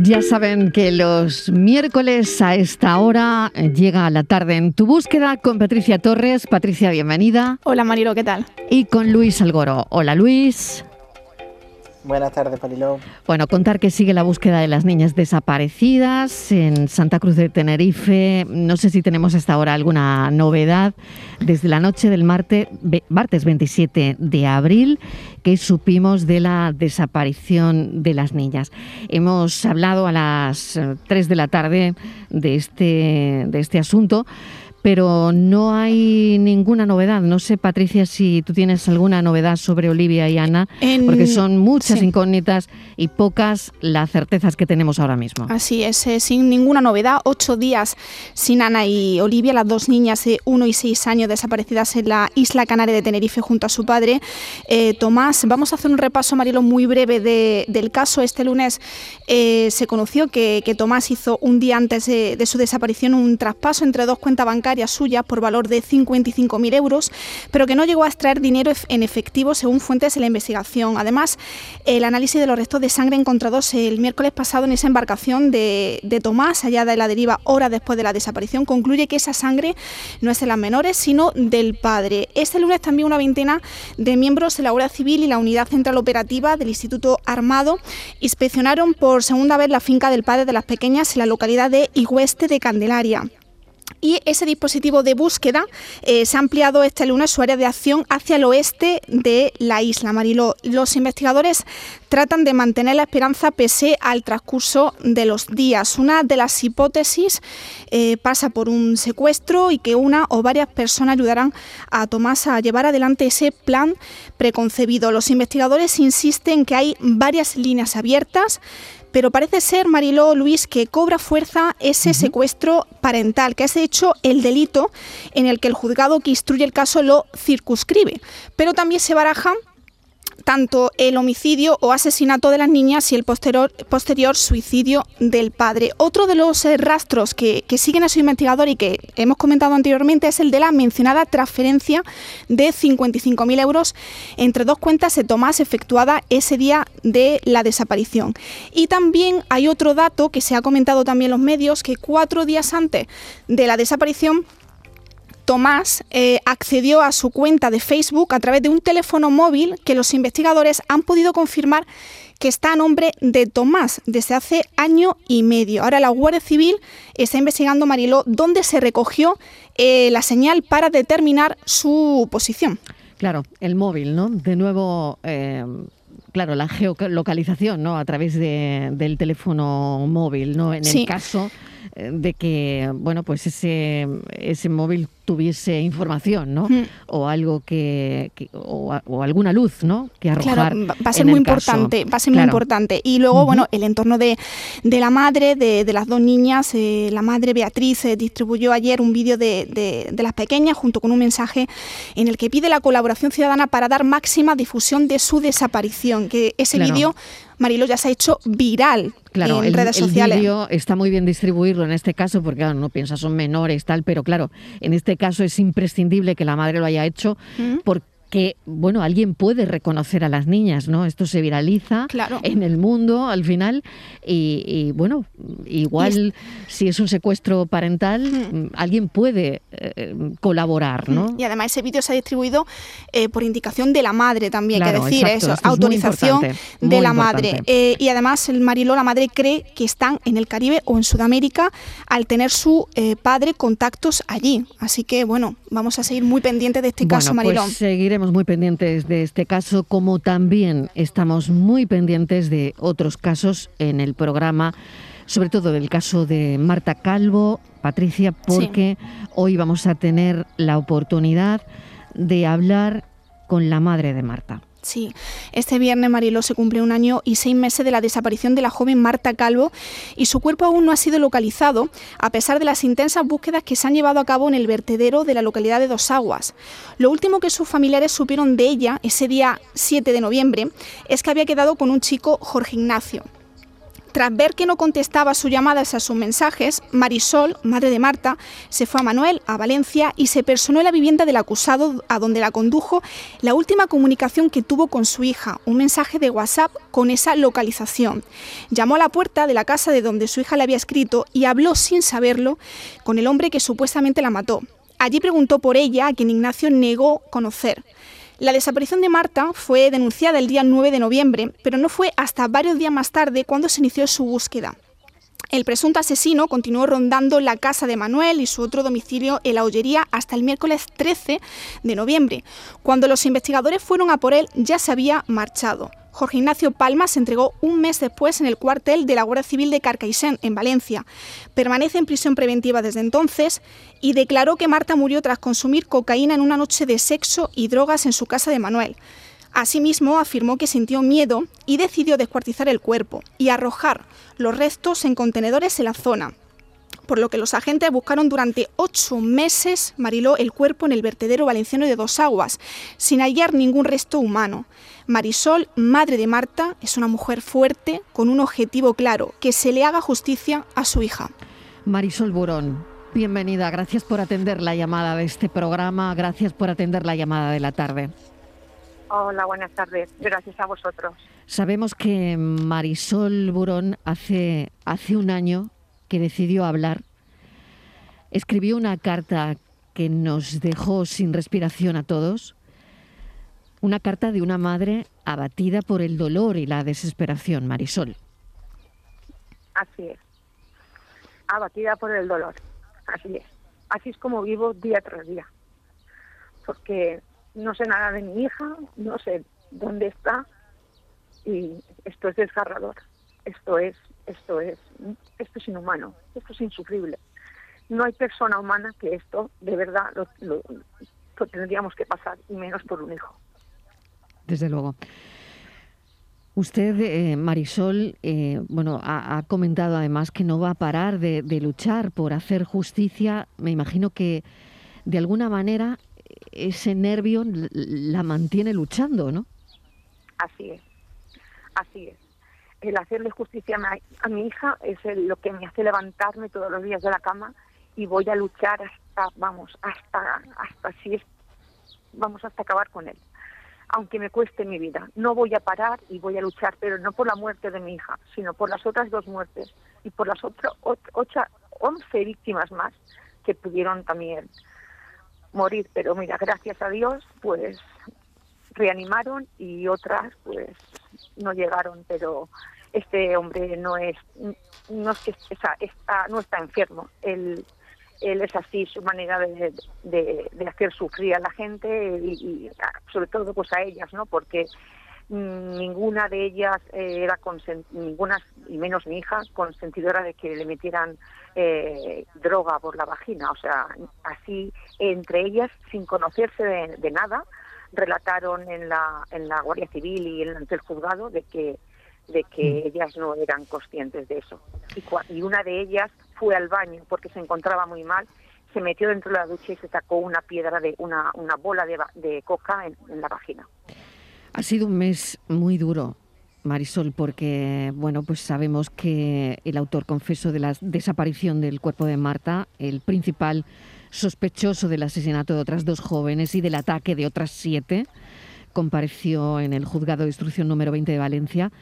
Ya saben que los miércoles a esta hora eh, llega la tarde en tu búsqueda con Patricia Torres. Patricia, bienvenida. Hola Marilo, ¿qué tal? Y con Luis Algoro. Hola Luis. Buenas tardes, Paliló. Bueno, contar que sigue la búsqueda de las niñas desaparecidas en Santa Cruz de Tenerife. No sé si tenemos hasta ahora alguna novedad. Desde la noche del martes, martes 27 de abril, que supimos de la desaparición de las niñas. Hemos hablado a las 3 eh, de la tarde de este, de este asunto pero no hay ninguna novedad. No sé, Patricia, si tú tienes alguna novedad sobre Olivia y Ana, porque son muchas incógnitas y pocas las certezas que tenemos ahora mismo. Así es, eh, sin ninguna novedad. Ocho días sin Ana y Olivia, las dos niñas de uno y seis años desaparecidas en la isla canaria de Tenerife junto a su padre. Eh, Tomás, vamos a hacer un repaso, Marielo, muy breve del caso. Este lunes eh, se conoció que, Tomás hizo un día antes de, de su desaparición un traspaso entre dos cuentas bancarias suya por valor de 55.000 euros, pero que no llegó a extraer dinero en efectivo según fuentes de la investigación. Además, el análisis de los restos de sangre encontrados el miércoles pasado en esa embarcación de, Tomás, allá de la deriva horas después de la desaparición, concluye que esa sangre no es de las menores, sino del padre. Este lunes también una veintena de miembros de la Guardia Civil y la Unidad Central Operativa del Instituto Armado inspeccionaron por segunda vez la finca del padre de las pequeñas en la localidad de Igueste de Candelaria y ese dispositivo de búsqueda eh, se ha ampliado este lunes su área de acción hacia el oeste de la isla Mariló. Los investigadores tratan de mantener la esperanza pese al transcurso de los días. Una de las hipótesis eh, pasa por un secuestro y que una o varias personas ayudarán a Tomás a llevar adelante ese plan preconcebido. Los investigadores insisten que hay varias líneas abiertas pero parece ser, Mariló Luis, que cobra fuerza ese secuestro parental, que es de hecho el delito en el que el juzgado que instruye el caso lo circunscribe. Pero también se baraja tanto el homicidio o asesinato de las niñas y el posterior, suicidio del padre. Otro de los eh, rastros que, siguen a su investigador y que hemos comentado anteriormente es el de la mencionada transferencia de 55.000 euros entre dos cuentas de Tomás efectuada ese día de la desaparición. Y también hay otro dato que se ha comentado también en los medios, que cuatro días antes de la desaparición Tomás eh, accedió a su cuenta de Facebook a través de un teléfono móvil que los investigadores han podido confirmar que está a nombre de Tomás desde hace año y medio. Ahora la Guardia Civil está investigando, Mariló, dónde se recogió eh, la señal para determinar su posición. Claro, el móvil, ¿no? De nuevo... Eh, claro, la geolocalización, ¿no? A través del teléfono móvil, ¿no? En el caso de que, bueno, pues ese, ese móvil tuviese información, ¿no? Mm. O algo que, o, alguna luz, ¿no? Que arrojar. Claro, va a ser muy importante, va a ser muy importante. Y luego, bueno, el entorno de, de la madre, de, de, las dos niñas, eh, la madre Beatriz eh, distribuyó ayer un vídeo de, de, las pequeñas junto con un mensaje en el que pide la colaboración ciudadana para dar máxima difusión de su desaparición. Que ese vídeo Marilo ya se ha hecho viral claro, en redes sociales. El vídeo está muy bien distribuirlo en este caso porque claro, no piensa son menores tal, pero claro, en este caso es imprescindible que la madre lo haya hecho porque que, bueno, alguien puede reconocer a las niñas, ¿no? Esto se viraliza en el mundo al final y, bueno, igual si es un secuestro parental, mm, alguien puede eh, colaborar, ¿no? Y además ese vídeo se ha distribuido eh, por indicación de la madre también, que decir eso, autorización de la madre. Eh, y además el Mariló, la madre cree que están en el Caribe o en Sudamérica al tener su padre contactos allí. Así que, bueno, vamos a seguir muy pendientes de este caso, pues Mariló muy pendientes de este caso, como también estamos muy pendientes de otros casos en el programa, sobre todo del caso de Marta Calvo, Patricia, porque hoy vamos a tener la oportunidad de hablar con la madre de Marta. Sí, este viernes Mariló se cumple un año y seis meses de la desaparición de la joven Marta Calvo y su cuerpo aún no ha sido localizado a pesar de las intensas búsquedas que se han llevado a cabo en el vertedero de la localidad de Dos Aguas. Lo último que sus familiares supieron de ella ese día 7 de noviembre es que había quedado con un chico Jorge Ignacio. Tras ver que no contestaba sus llamadas a sus mensajes, Marisol, madre de Marta, se fue a Manuel, a Valencia, y se personó en la vivienda del acusado a donde la condujo la última comunicación que tuvo con su hija, un mensaje de WhatsApp con esa localización. Llamó a la puerta de la casa de donde su hija le había escrito y habló sin saberlo con el hombre que supuestamente la mató. Allí preguntó por ella, a quien Ignacio negó conocer. La desaparición de Marta fue denunciada el día 9 de noviembre, pero no fue hasta varios días más tarde cuando se inició su búsqueda. El presunto asesino continuó rondando la casa de Manuel y su otro domicilio en la Ollería hasta el miércoles 13 de noviembre. Cuando los investigadores fueron a por él ya se había marchado. Jorge Ignacio Palma se entregó un mes después en el cuartel de la Guardia Civil de Carcaixent, en Valencia. Permanece en prisión preventiva desde entonces y declaró que Marta murió tras consumir cocaína en una noche de sexo y drogas en su casa de Manuel. Asimismo, afirmó que sintió miedo y decidió descuartizar el cuerpo y arrojar los restos en contenedores en la zona, por lo que los agentes buscaron durante ocho meses, Mariló, el cuerpo en el vertedero valenciano de Dos Aguas, sin hallar ningún resto humano. Marisol, madre de Marta, es una mujer fuerte con un objetivo claro, que se le haga justicia a su hija. Marisol Burón, bienvenida, gracias por atender la llamada de este programa, gracias por atender la llamada de la tarde. Hola, buenas tardes. Gracias a vosotros. Sabemos que Marisol Burón hace, hace un año que decidió hablar, escribió una carta que nos dejó sin respiración a todos, una carta de una madre abatida por el dolor y la desesperación, Marisol. Así es, abatida por el dolor, así es. Así es como vivo día tras día, porque no sé nada de mi hija, no sé dónde está y esto es desgarrador. Esto es, esto es, esto es inhumano, esto es insufrible. No hay persona humana que esto de verdad lo, lo, tendríamos que pasar y menos por un hijo. Desde luego. Usted, eh, Marisol, eh, bueno, ha, comentado además que no va a parar de luchar por hacer justicia. Me imagino que de alguna manera ese nervio la mantiene luchando, ¿no? Así es, así es. El hacerle justicia a mi, hija es lo que me hace levantarme todos los días de la cama y voy a luchar hasta, vamos, hasta, hasta si es, vamos, hasta acabar con él. Aunque me cueste mi vida, no voy a parar y voy a luchar, pero no por la muerte de mi hija, sino por las otras dos muertes y por las otras ocho, once víctimas más que pudieron también morir, pero mira, gracias a Dios, pues reanimaron y otras pues no llegaron, pero este hombre no es no es que está, no está enfermo, él él es así su manera de, de, hacer sufrir a la gente y, y, sobre todo pues a ellas, ¿no? Porque ninguna de ellas eh, era ninguna y menos mi hija consentidora de que le metieran eh, droga por la vagina. O sea así entre ellas sin conocerse de, nada relataron en la en la guardia civil y en, ante el juzgado de que de que mm. ellas no eran conscientes de eso. Y, y una de ellas fue al baño porque se encontraba muy mal se metió dentro de la ducha y se sacó una piedra de una, una bola de, de coca en, en la vagina ha sido un mes muy duro, Marisol, porque bueno, pues sabemos que el autor confeso de la desaparición del cuerpo de Marta, el principal sospechoso del asesinato de otras dos jóvenes y del ataque de otras siete, compareció en el juzgado de instrucción número 20 de Valencia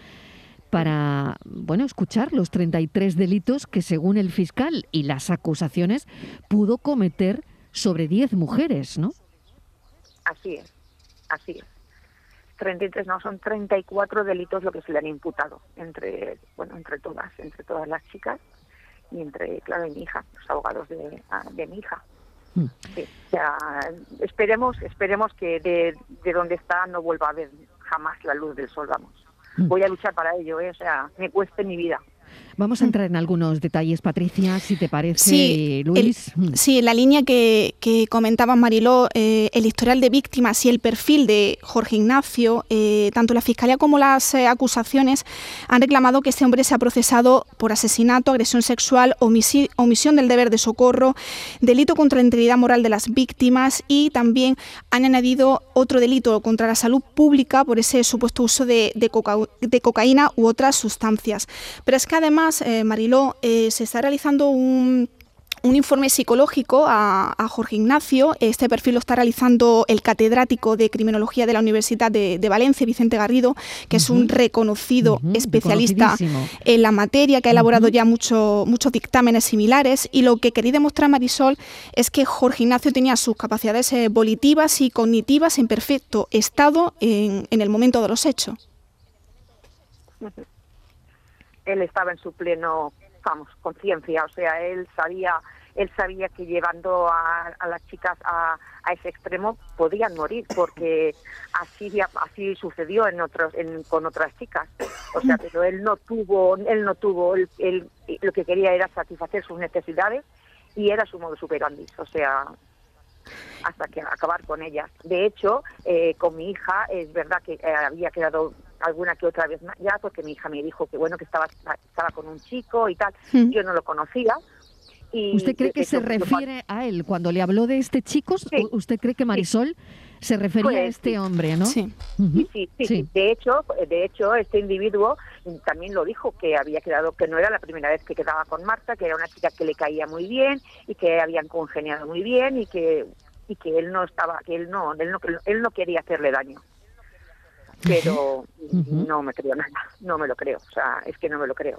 para bueno, escuchar los 33 delitos que según el fiscal y las acusaciones pudo cometer sobre 10 mujeres, ¿no? Así es. Así es. 33 no, son 34 delitos lo que se le han imputado entre, bueno, entre todas, entre todas las chicas y entre, claro, mi hija, los abogados de, ah, de mi hija. Mm. Sí, esperemos, esperemos que de, de donde está no vuelva a haber jamás la luz del sol, vamos. Mm. Voy a luchar para ello, ¿eh? o sea, me cueste mi vida. Vamos a mm. entrar en algunos detalles, Patricia, si te parece, sí, Luis. Mm. sí, en la línea que, que comentaba Mariló, eh, el historial de víctimas y el perfil de Jorge Ignacio, eh, tanto la Fiscalía como las eh, acusaciones han reclamado que este hombre se ha procesado por asesinato, agresión sexual, omisión del deber de socorro, delito contra la integridad moral de las víctimas y también han añadido otro delito contra la salud pública por ese supuesto uso de, de cocaína u otras sustancias. Pero es que además, eh, Mariló, eh, se está realizando un un informe psicológico a, Jorge Ignacio. Este perfil lo está realizando el catedrático de Criminología de la Universidad de, Valencia, Vicente Garrido, que es un reconocido especialista en la materia, que ha elaborado ya muchos dictámenes similares. Y lo que quería demostrar Marisol es que Jorge Ignacio tenía sus capacidades eh, volitivas y cognitivas en perfecto estado en el momento de los hechos él estaba en su pleno, vamos, conciencia, o sea, él sabía él sabía que llevando a, las chicas a, ese extremo podían morir porque así así sucedió en otros con otras chicas. O sea pero él no tuvo él no tuvo él, lo que quería era satisfacer sus necesidades y era su modo superandis o sea hasta que acabar con ellas. De hecho eh, con mi hija es verdad que eh, había quedado alguna que otra vez ya, porque mi hija me dijo que bueno que estaba estaba con un chico y tal. Yo no lo conocía. Y ¿Usted cree que se refiere a él cuando le habló de este chico? ¿Usted cree que Marisol se refería a pues este hombre, no? Sí. sí, sí, De hecho, de hecho, este individuo también lo dijo que había quedado, que no era la primera vez que quedaba con Marta, que era una chica que le caía muy bien y que habían congeniado muy bien y que y que él no estaba, que él no, él no, él no quería hacerle daño pero no me creo nada, no me lo creo, o sea, es que no me lo creo.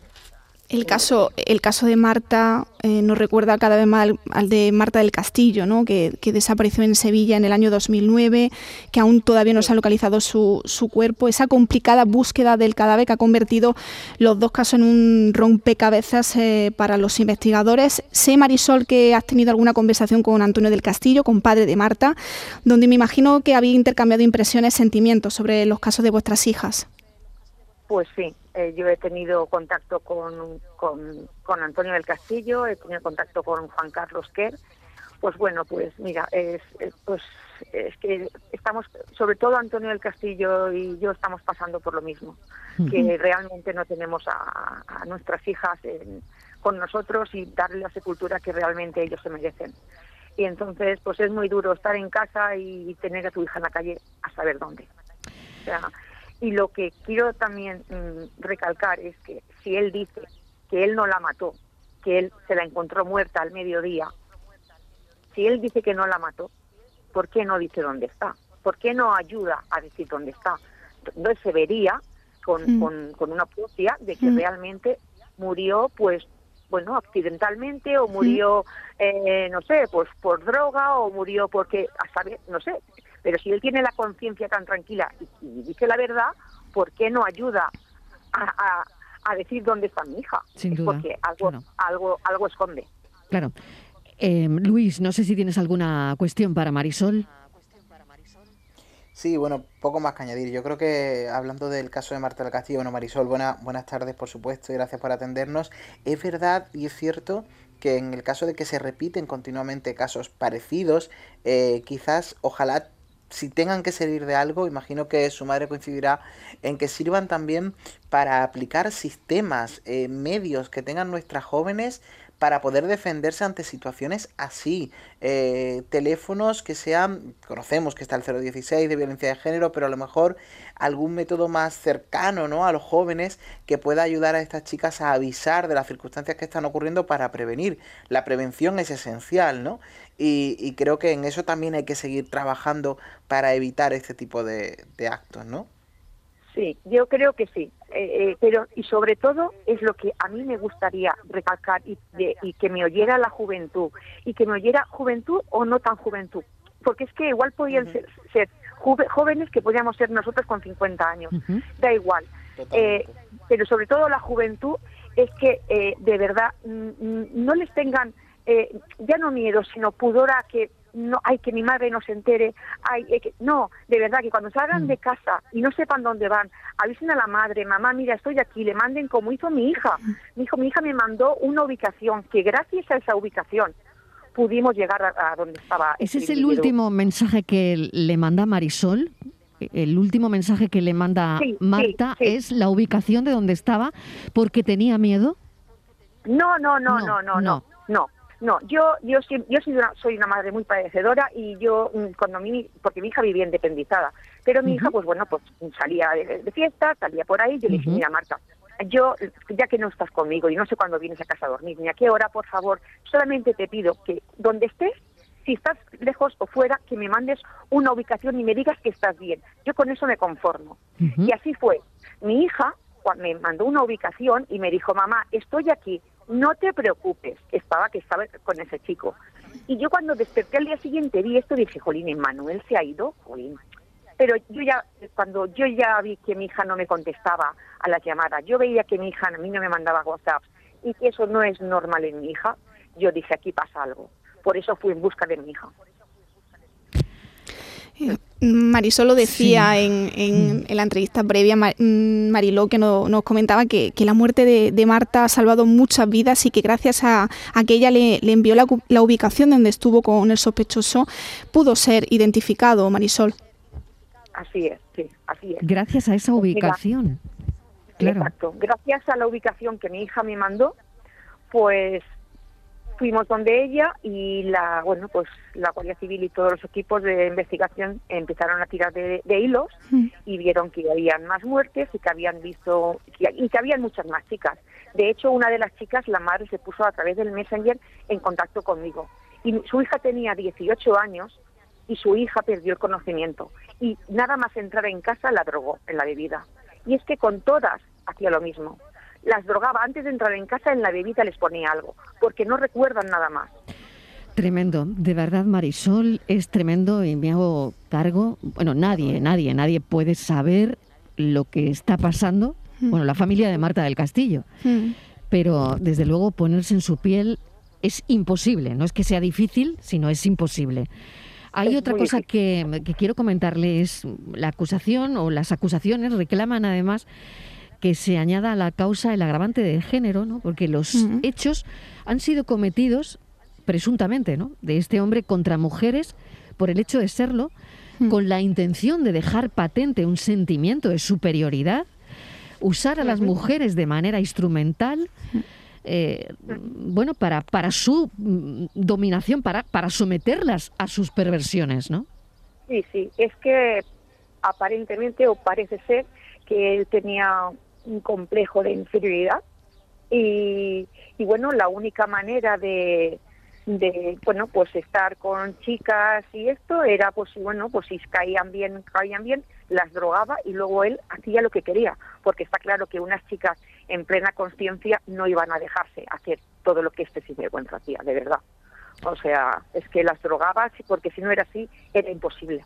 El caso, el caso de Marta eh, nos recuerda cada vez más al, de Marta del Castillo, ¿no? que, desapareció en Sevilla en el año 2009, que aún todavía no se ha localizado su, su, cuerpo. Esa complicada búsqueda del cadáver que ha convertido los dos casos en un rompecabezas eh, para los investigadores. Sé, Marisol, que has tenido alguna conversación con Antonio del Castillo, con padre de Marta, donde me imagino que había intercambiado impresiones, sentimientos sobre los casos de vuestras hijas. Pues sí, eh, yo he tenido contacto con, con, Antonio del Castillo, he tenido contacto con Juan Carlos Kerr. Pues bueno, pues mira, es, pues es que estamos, sobre todo Antonio del Castillo y yo estamos pasando por lo mismo, que realmente no tenemos a, nuestras hijas con nosotros y darle la sepultura que realmente ellos se merecen. Y entonces, pues es muy duro estar en casa y tener a tu hija en la calle a saber dónde. O sea, y lo que quiero también mm, recalcar es que si él dice que él no la mató, que él se la encontró muerta al mediodía, si él dice que no la mató, ¿por qué no dice dónde está? ¿Por qué no ayuda a decir dónde está? Entonces se vería con, mm. con, una propia de que mm. realmente murió, pues, bueno, accidentalmente o murió, eh, no sé, pues por droga o murió porque, a saber, no sé, pero si él tiene la conciencia tan tranquila y, dice la verdad, ¿por qué no ayuda a, decir dónde está mi hija? Sin duda. porque algo, algo, algo esconde. Claro. Eh, Luis, no sé si tienes alguna cuestión para Marisol. Sí, bueno, poco más que añadir. Yo creo que hablando del caso de Marta del Castillo, bueno, Marisol, buena, buenas tardes, por supuesto, y gracias por atendernos. Es verdad y es cierto que en el caso de que se repiten continuamente casos parecidos, eh, quizás, ojalá si tengan que servir de algo, imagino que su madre coincidirá en que sirvan también para aplicar sistemas, eh, medios que tengan nuestras jóvenes para poder defenderse ante situaciones así. Eh, teléfonos que sean, conocemos que está el 016 de violencia de género, pero a lo mejor algún método más cercano ¿no? a los jóvenes que pueda ayudar a estas chicas a avisar de las circunstancias que están ocurriendo para prevenir. La prevención es esencial, ¿no? Y, creo que en eso también hay que seguir trabajando para evitar este tipo de, actos, ¿no? Sí, yo creo que sí, eh, eh, pero y sobre todo es lo que a mí me gustaría recalcar y, y que me oyera la juventud y que me oyera juventud o no tan juventud, porque es que igual podían ser, jóvenes que podíamos ser nosotros con 50 años, da igual, eh, pero sobre todo la juventud es que de verdad no les tengan eh, ya no miedo, sino pudor a que no, hay que mi madre no se entere, hay, que, no, de verdad que cuando salgan mm. de casa y no sepan dónde van, avisen a la madre, mamá, mira, estoy aquí, le manden como hizo mi hija. Mi hijo, mi hija me mandó una ubicación que gracias a esa ubicación pudimos llegar a, donde estaba. ¿Ese es el último mensaje que le manda Marisol? El último mensaje que le manda Marta es la ubicación de donde estaba porque tenía miedo. No, no, no, no, no, no, no. no. Yo, yo, yo soy, una, soy una madre muy padecedora y yo, mm, cuando mi, porque mi hija vivía independizada, pero mi hija, pues bueno, pues salía de, fiesta, salía por ahí, yo le dije, mira Marta, yo, ya que no estás conmigo y no sé cuándo vienes a casa a dormir, ni a qué hora, por favor, solamente te pido que donde estés, si estás lejos o fuera, que me mandes una ubicación y me digas que estás bien. Yo con eso me conformo. Y así fue. Mi hija me mandó una ubicación y me dijo, mamá, estoy aquí, no te preocupes, estaba que estaba con ese chico. Y yo cuando desperté al día siguiente vi esto, dije, Jolín, Manuel se ha ido, Jolín. Pero yo ya, cuando yo ya vi que mi hija no me contestaba a las llamadas, yo veía que mi hija a mí no me mandaba WhatsApp y que eso no es normal en mi hija, yo dije, aquí pasa algo. Por eso fui en busca de mi hija. Marisol lo decía en, en, la entrevista previa, mm, Mariló, que nos comentaba que, la muerte de, Marta ha salvado muchas vidas y que gracias a, que ella le, envió la, ubicación donde estuvo con el sospechoso, pudo ser identificado, Marisol. Así es, sí, así es. Gracias a esa pues ubicación. Exacto. Gracias a la ubicación que mi hija me mandó, pues fuimos donde ella y la bueno pues la Guardia Civil y todos los equipos de investigación empezaron a tirar de, hilos mm. y vieron que habían más muertes y que habían visto y que habían muchas más chicas. De hecho, una de las chicas, la madre, se puso a través del Messenger en contacto conmigo y su hija tenía 18 años y su hija perdió el conocimiento y nada más entrar en casa la drogó en la bebida. Y es que con todas hacía lo mismo las drogaba antes de entrar en casa, en la bebida les ponía algo, porque no recuerdan nada más. Tremendo, de verdad Marisol, es tremendo y me hago cargo. Bueno, nadie, nadie, nadie puede saber lo que está pasando. Mm. Bueno, la familia de Marta del Castillo. Mm. Pero desde luego ponerse en su piel es imposible. No es que sea difícil, sino es imposible. Hay otra cosa que, que, quiero comentarle, es la acusación o las acusaciones reclaman además que se añada a la causa el agravante de género, ¿no? porque los hechos han sido cometidos presuntamente ¿no? de este hombre contra mujeres por el hecho de serlo, con la intención de dejar patente un sentimiento de superioridad, usar a las mujeres de manera instrumental, eh, bueno, para, para su mm, dominación, para, para someterlas a sus perversiones, ¿no? Sí, sí, es que aparentemente o parece ser que él tenía un complejo de inferioridad. Y, y bueno, la única manera de, de bueno pues estar con chicas y esto era pues bueno pues si caían bien caían bien las drogaba y luego él hacía lo que quería porque está claro que unas chicas en plena conciencia no iban a dejarse hacer todo lo que este sinvergüenza hacía de verdad. O sea es que las drogaba porque si no era así era imposible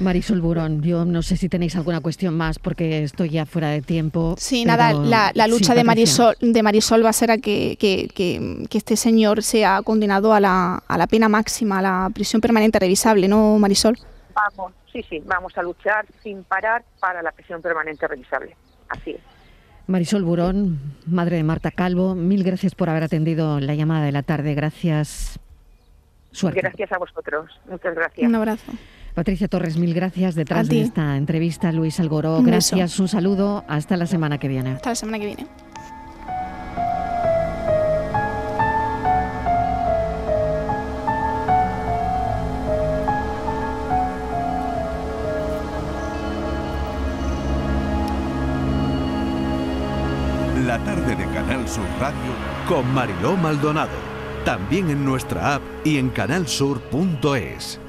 Marisol Burón, yo no sé si tenéis alguna cuestión más porque estoy ya fuera de tiempo. Sí, nada, la, lucha de Marisol, de Marisol va a ser a que, que, este señor sea condenado a la, a la pena máxima, a la prisión permanente revisable, ¿no, Marisol? Vamos, sí, sí, vamos a luchar sin parar para la prisión permanente revisable. Así es. Marisol Burón, madre de Marta Calvo, mil gracias por haber atendido la llamada de la tarde. Gracias. Suerte. Gracias a vosotros. Muchas gracias. Un abrazo. Patricia Torres, mil gracias detrás de esta entrevista. Luis Algoró, gracias, un saludo. Hasta la semana que viene. Hasta la semana que viene. La tarde de Canal Sur Radio con Mariló Maldonado. También en nuestra app y en canalsur.es.